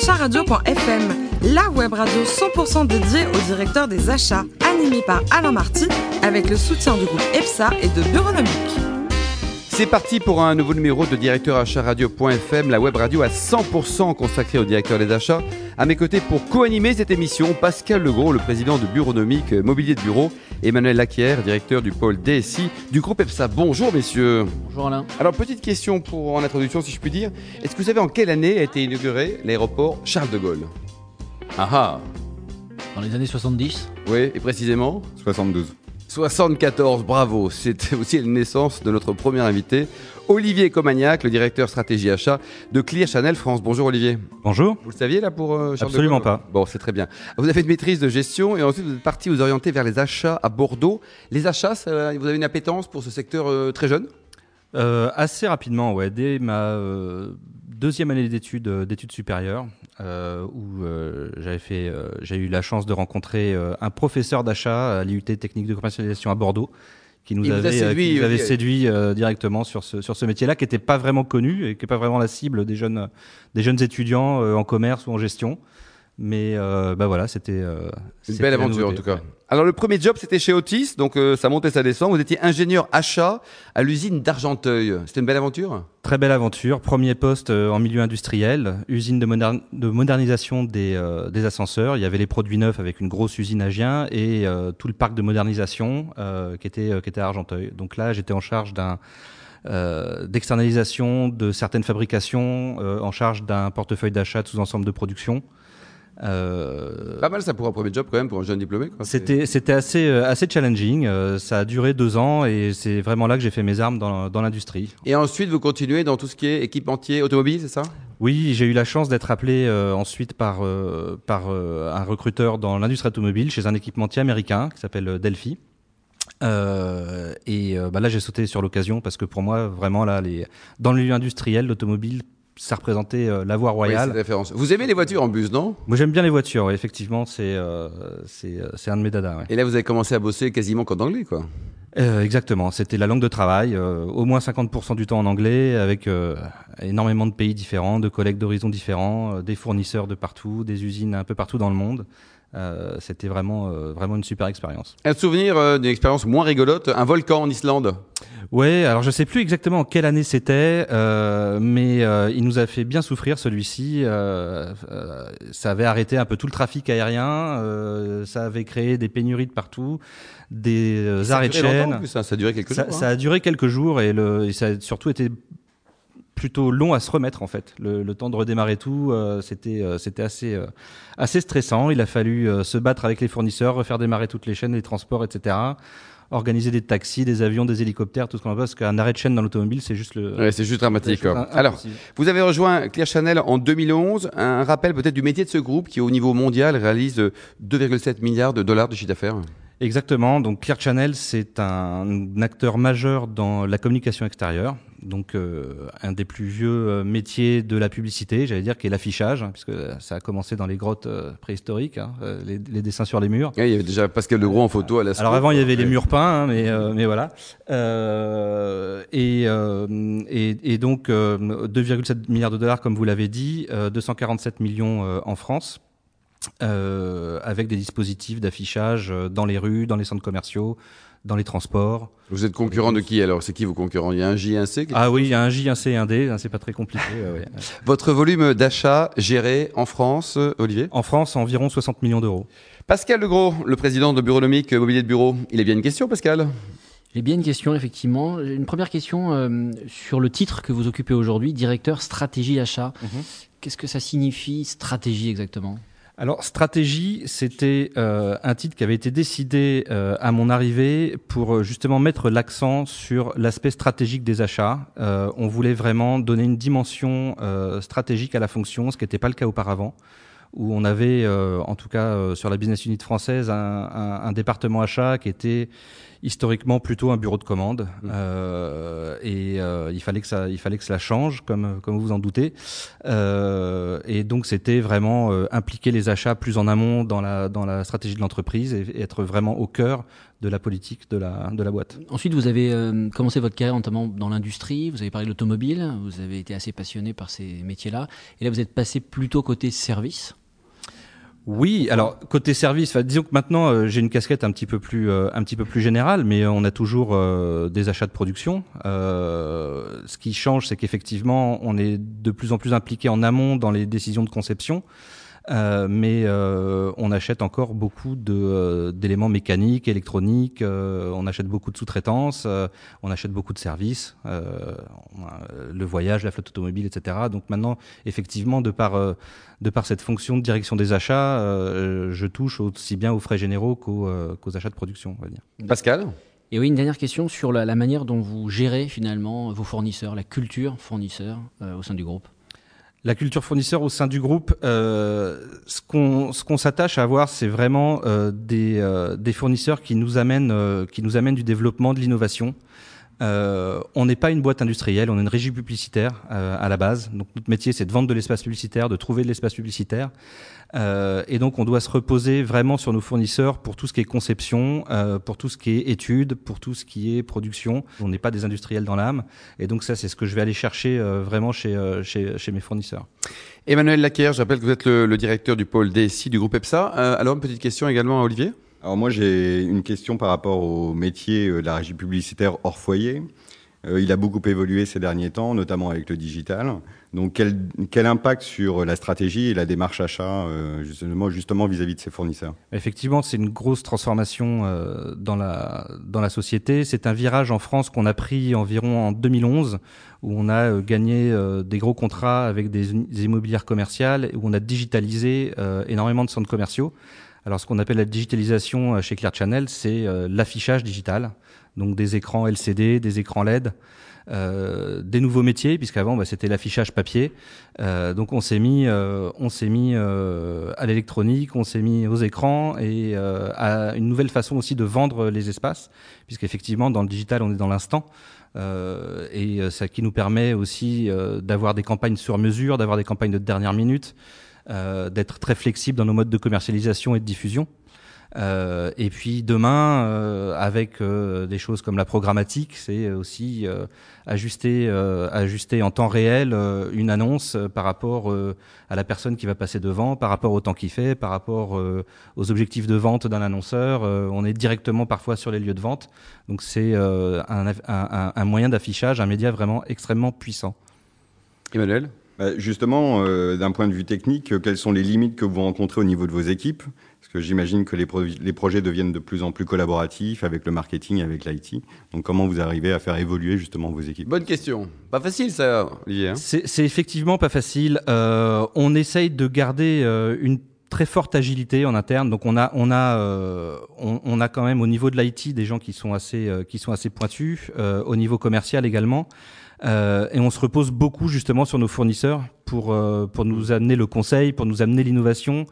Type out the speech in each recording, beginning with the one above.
acharadio.fm, la web radio 100% dédiée au directeur des achats, animée par Alain Marty, avec le soutien du groupe EPSA et de Bureaunomique. C'est parti pour un nouveau numéro de directeur achat radio.fm, la web radio à 100% consacrée au directeur des achats. À mes côtés pour co-animer cette émission, Pascal Legros, le président de Bureaunomique Mobilier de Bureau, Emmanuel Laquière, directeur du pôle DSI du groupe EPSA. Bonjour messieurs. Bonjour Alain. Alors petite question pour en introduction si je puis dire. Est-ce que vous savez en quelle année a été inauguré l'aéroport Charles de Gaulle? Ah ah Dans les années 70 Oui, et précisément? 72. 74, bravo. C'était aussi la naissance de notre premier invité, Olivier Comagnac, le directeur stratégie achat de Clear Channel France. Bonjour Olivier. Bonjour. Vous le saviez là pour euh, Charles Absolument pas. Bon, c'est très bien. Vous avez une maîtrise de gestion et ensuite vous êtes parti vous orienter vers les achats à Bordeaux. Les achats, ça- vous avez une appétence pour ce secteur euh, très jeune? Euh, assez rapidement, ouais, dès ma deuxième année d'études d'études supérieures, où fait, euh, j'ai eu la chance de rencontrer euh, un professeur d'achat à l'IUT Technique de commercialisation à Bordeaux, qui nous avait, séduit, qui nous avait Olivier. séduit euh, directement sur ce sur ce métier-là, qui n'était pas vraiment connu et qui n'est pas vraiment la cible des jeunes des jeunes étudiants euh, en commerce ou en gestion. Mais euh, bah voilà, c'était euh, Une belle aventure en tout cas. Alors le premier job c'était chez Otis, donc euh, ça montait, ça descend. Vous étiez ingénieur achat à l'usine d'Argenteuil. C'était une belle aventure? Très belle aventure. Premier poste euh, en milieu industriel, usine de, modern- de modernisation des, des ascenseurs. Il y avait les produits neufs avec une grosse usine à Gien et tout le parc de modernisation qui était qui était à Argenteuil. Donc là, j'étais en charge d'un euh, d'externalisation de certaines fabrications, euh, en charge d'un portefeuille d'achat de sous-ensemble de production. Euh, Pas mal ça pour un premier job quand même pour un jeune diplômé. c'était c'était assez euh, assez challenging. Euh, ça a duré deux ans et c'est vraiment là que j'ai fait mes armes dans, dans l'industrie. Et ensuite vous continuez dans tout ce qui est équipementier automobile, c'est ça? Oui, j'ai eu la chance d'être appelé euh, ensuite par euh, par euh, un recruteur dans l'industrie automobile chez un équipementier américain qui s'appelle Delphi. Euh, et euh, bah là, j'ai sauté sur l'occasion parce que pour moi, vraiment là, les dans le milieu industriel, l'automobile, ça représentait euh, la voie royale. référence. Vous aimez les voitures en bus, non? Moi, j'aime bien les voitures. ouais, effectivement, c'est euh, c'est euh, c'est un de mes dadas. ouais. Et là vous avez commencé à bosser quasiment qu'en anglais, quoi. Euh, exactement, c'était la langue de travail, euh, au moins 50% du temps en anglais, avec euh, énormément de pays différents, de collègues d'horizons différents, euh, des fournisseurs de partout, des usines un peu partout dans le monde. Euh, c'était vraiment, euh, vraiment une super expérience. Un souvenir euh, d'une expérience moins rigolote, un volcan en Islande. Ouais, alors je sais plus exactement en quelle année c'était, euh, mais euh, il nous a fait bien souffrir celui-ci. Euh, euh, ça avait arrêté un peu tout le trafic aérien, euh, ça avait créé des pénuries de partout, des arrêts de chaîne. plus, ça, ça a duré quelques Ça, jours. ça hein. a duré quelques jours et, le, et ça a surtout été plutôt long à se remettre en fait. Le, le temps de redémarrer tout, euh, c'était euh, c'était assez euh, assez stressant. Il a fallu se battre avec les fournisseurs, refaire démarrer toutes les chaînes, les transports, etc. Organiser des taxis, des avions, des hélicoptères, tout ce qu'on a parce qu'un arrêt de chaîne dans l'automobile, c'est juste le. Ouais, c'est juste dramatique. Alors, vous avez rejoint Clear Channel en 2011. Un rappel peut-être du métier de ce groupe qui, au niveau mondial, réalise euh, 2,7 milliards de dollars de chiffre d'affaires. Exactement. Donc Clear Channel, c'est un acteur majeur dans la communication extérieure. Donc euh, un des plus vieux euh, métiers de la publicité, j'allais dire, qui est l'affichage, hein, puisque ça a commencé dans les grottes euh, préhistoriques, hein, euh, les, les dessins sur les murs. Ouais, il y avait déjà Pascal Legros en photo à la Alors avant, il y avait les murs peints, hein, mais euh, mais voilà. Euh, et, euh, et et donc euh, 2,7 milliards de dollars, comme vous l'avez dit, euh, 247 millions en France. Euh, avec des dispositifs d'affichage euh, dans les rues, dans les centres commerciaux, dans les transports. Vous êtes concurrent de qui alors? C'est qui vos concurrents? Il y a un J un C Ah oui, il y a un J, un C et un D, hein, c'est pas très compliqué. ouais. Votre volume d'achat géré en France, euh, Olivier? En France, environ 60 millions d'euros. Pascal Legros, le président de Bureaunomique Mobilier de Bureau. Il a bien une question, Pascal? J'ai bien une question, effectivement. Une première question euh, sur le titre que vous occupez aujourd'hui, directeur stratégie achat. Mhm. Qu'est-ce que ça signifie, stratégie exactement? Alors, stratégie, c'était euh, un titre qui avait été décidé euh, à mon arrivée pour euh, justement mettre l'accent sur l'aspect stratégique des achats. Euh, on voulait vraiment donner une dimension euh, stratégique à la fonction, ce qui n'était pas le cas auparavant, où on avait, euh, en tout cas sur la business unit française, un, un- un département achat qui était historiquement plutôt un bureau de commande Mmh. euh, et euh, il fallait que ça il fallait que cela change comme comme vous en doutez Euh, et donc c'était vraiment euh, impliquer les achats plus en amont dans la dans la stratégie de l'entreprise et, et être vraiment au cœur de la politique de la de la boîte. Ensuite, vous avez euh, commencé votre carrière notamment dans l'industrie, vous avez parlé de l'automobile, vous avez été assez passionné par ces métiers-là, et là vous êtes passé plutôt côté service. Oui, alors côté service, disons que maintenant euh, j'ai une casquette un petit peu plus euh, un petit peu plus générale, mais on a toujours euh, des achats de production. Ce qui change, c'est qu'effectivement on est de plus en plus impliqué en amont dans les décisions de conception. Euh, mais euh, on achète encore beaucoup euh, d'éléments mécaniques, électroniques. euh, on achète beaucoup de sous-traitance. euh, on achète beaucoup de services, le voyage, la flotte automobile, etc. Donc maintenant, effectivement, de par euh, de par cette fonction de direction des achats, euh, je touche aussi bien aux frais généraux qu'aux, euh, achats de production, on va dire. Pascal? Et oui, une dernière question sur la, la manière dont vous gérez finalement vos fournisseurs, la culture fournisseur euh, au sein du groupe. La culture fournisseur au sein du groupe, euh, ce qu'on s'attache à avoir, c'est vraiment euh, des euh, des fournisseurs qui nous amènent qui nous amènent du développement, de l'innovation. Euh, on n'est pas une boîte industrielle, on est une régie publicitaire euh, à la base. Donc notre métier, c'est de vendre de l'espace publicitaire, de trouver de l'espace publicitaire. Euh, et donc on doit se reposer vraiment sur nos fournisseurs pour tout ce qui est conception, euh, pour tout ce qui est études, pour tout ce qui est production. On n'est pas des industriels dans l'âme. Et donc ça, c'est ce que je vais aller chercher euh, vraiment chez, euh, chez, chez mes fournisseurs. Emmanuel Laquer, je rappelle que vous êtes le, le directeur du pôle DSI du groupe EPSA. Alors, une petite question également à Olivier Alors moi j'ai une question par rapport au métier euh, de la régie publicitaire hors foyer. Euh, il a beaucoup évolué ces derniers temps, notamment avec le digital. Donc quel, quel impact sur la stratégie et la démarche achat euh, justement vis-à-vis de ses fournisseurs? Effectivement, c'est une grosse transformation euh, dans la dans la société. C'est un virage en France qu'on a pris environ en 2011, où on a euh, gagné euh, des gros contrats avec des, immobilières commerciales, où on a digitalisé euh, énormément de centres commerciaux. Alors, ce qu'on appelle la digitalisation euh, chez Clear Channel, c'est euh, l'affichage digital, donc des écrans LCD, des écrans LED. Euh, des nouveaux métiers puisqu'avant bah, c'était l'affichage papier. Euh, donc on s'est mis euh, on s'est mis à l'électronique on s'est mis aux écrans et à une nouvelle façon aussi de vendre les espaces puisqu'effectivement dans le digital on est dans l'instant. Euh, et ça qui nous permet aussi euh, d'avoir des campagnes sur mesure d'avoir des campagnes de dernière minute d'être très flexible dans nos modes de commercialisation et de diffusion euh, et puis demain, euh, avec euh, des choses comme la programmatique, c'est aussi euh, ajuster, euh, ajuster en temps réel euh, une annonce euh, par rapport euh, à la personne qui va passer devant, par rapport au temps qu'il fait, par rapport euh, aux objectifs de vente d'un annonceur. Euh, on est directement parfois sur les lieux de vente, donc c'est euh, un, un- un- moyen d'affichage, un média vraiment extrêmement puissant. Emmanuel? Justement, euh, d'un point de vue technique, euh, quelles sont les limites que vous rencontrez au niveau de vos équipes? Parce que j'imagine que les, pro- les projets deviennent de plus en plus collaboratifs avec le marketing, avec l'IT. Donc comment vous arrivez à faire évoluer justement vos équipes? Bonne question. Pas facile ça, Olivier. hein? C'est c'est effectivement pas facile. Euh, on essaye de garder euh, une très forte agilité en interne. Donc on a on a euh, on, on a quand même au niveau de l'IT des gens qui sont assez euh, qui sont assez pointus, euh, au niveau commercial également. Euh, et on se repose beaucoup justement sur nos fournisseurs pour euh, pour nous amener le conseil, pour nous amener l'innovation.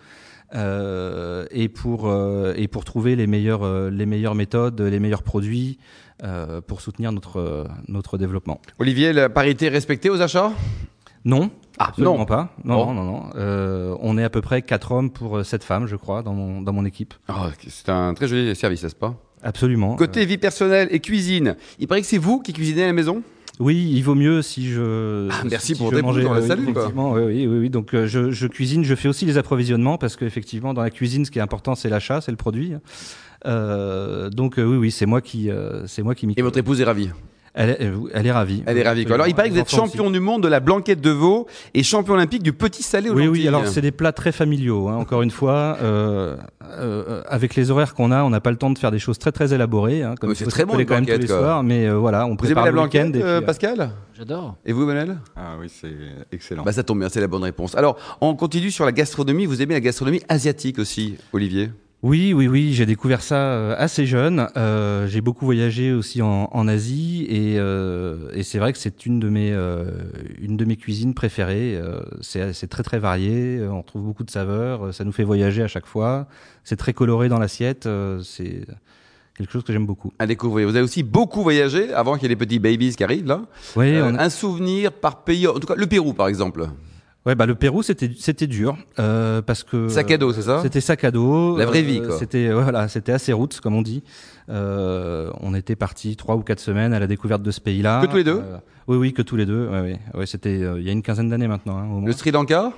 euh, et pour euh, et pour trouver les meilleures euh, les meilleures méthodes, les meilleurs produits euh, pour soutenir notre notre développement. Olivier, la parité est respectée aux achats? Non, Ah, absolument non. pas. Non, Bon. non, non. non. Euh, on est à peu près quatre hommes pour euh, sept femmes, je crois, dans mon dans mon équipe. Ah, C'est un très joli service, n'est-ce pas? Absolument. Côté vie personnelle et cuisine, il paraît que c'est vous qui cuisinez à la maison? Oui, il vaut mieux si je. Ah, merci si pour je mangeais, on la oui, salue, quoi. oui, oui. Donc euh, je, je cuisine, je fais aussi les approvisionnements parce qu'effectivement dans la cuisine, ce qui est important, c'est l'achat, c'est le produit. Euh, donc euh, oui, oui, c'est moi qui, euh, c'est moi qui m'y. Et votre épouse est ravie Elle est, euh, elle est ravie. Elle est ravie. Quoi. Alors, il paraît que vous Les êtes champion du monde de la blanquette de veau et champion olympique du petit salé au Oui, oui, alors c'est des plats très familiaux, hein, encore une fois. Euh, euh, avec les horaires qu'on a, on n'a pas le temps de faire des choses très très élaborées. Hein, comme c'est très bon, une quand même tous les quoi. soirs, mais euh, voilà, on Vous aimez prépare la le week-end. blanquette, et puis, Pascal? J'adore. Et vous, Emmanuel? Ah oui, c'est excellent. Bah ça tombe bien, c'est la bonne réponse. Alors, on continue sur la gastronomie. Vous aimez la gastronomie asiatique aussi, Olivier? Oui, oui, oui, j'ai découvert ça euh, assez jeune. Euh, j'ai beaucoup voyagé aussi en, en Asie et, euh, et c'est vrai que c'est une de mes euh, une de mes cuisines préférées. C'est très très varié, on trouve beaucoup de saveurs, ça nous fait voyager à chaque fois. C'est très coloré dans l'assiette, c'est quelque chose que j'aime beaucoup. À découvrir. Vous avez aussi beaucoup voyagé avant qu'il y ait les petits babies qui arrivent là. Oui, on a- Un souvenir par pays, en tout cas le Pérou par exemple. Ouais, bah le Pérou c'était c'était dur euh, parce que Sac à dos, c'est ça? C'était sac à dos. La vraie euh, vie, quoi. C'était voilà, c'était assez route, comme on dit. Euh, on était partis trois ou quatre semaines à la découverte de ce pays-là. Que tous les deux? Euh, Oui, oui, que tous les deux. Ouais, ouais. Ouais, c'était euh, il y a une quinzaine d'années maintenant. hein, au moins. Le Sri Lanka?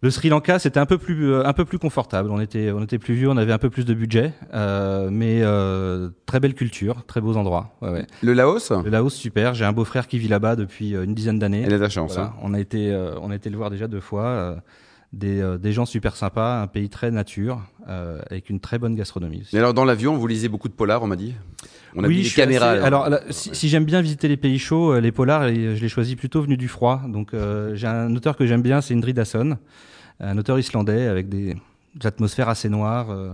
Le Sri Lanka, c'était un peu plus euh, un peu plus confortable. On était on était plus vieux, on avait un peu plus de budget, euh, mais euh, très belle culture, très beaux endroits. Ouais, ouais. Le Laos? Le Laos, super. J'ai un beau-frère qui vit là-bas depuis une dizaine d'années. Elle a de la chance. Voilà. hein. On a été euh, on a été le voir déjà deux fois. Euh, des, des gens super sympas, un pays très nature, euh, avec une très bonne gastronomie. aussi. Et alors dans l'avion, vous lisez beaucoup de polars, on m'a dit? On a oui, mis suis caméras. assez-. Alors, là, si, si j'aime bien visiter les pays chauds, euh, les polars, je les choisis plutôt venus du froid. Donc, euh, j'ai un auteur que j'aime bien, c'est Indrid Hasson, un auteur islandais avec des, des atmosphères assez noires, euh,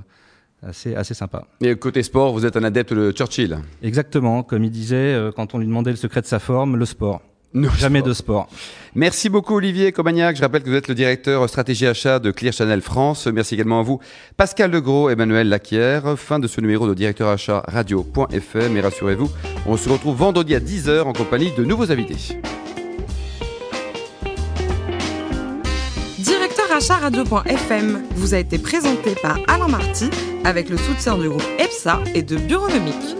assez, assez sympa. Et côté sport, vous êtes un adepte de Churchill? Exactement, comme il disait quand on lui demandait le secret de sa forme, le sport. Jamais sport. de sport. Merci beaucoup Olivier Comagnac. Je rappelle que vous êtes le directeur stratégie achat de Clear Channel France. Merci également à vous Pascal Legros, Emmanuel Laquière. Fin de ce numéro de directeur achat radio.fm. Et rassurez-vous, on se retrouve vendredi à 10h en compagnie de nouveaux invités. Directeur achat radio.fm vous a été présenté par Alain Marty avec le soutien du groupe EPSA et de Bureaunomique.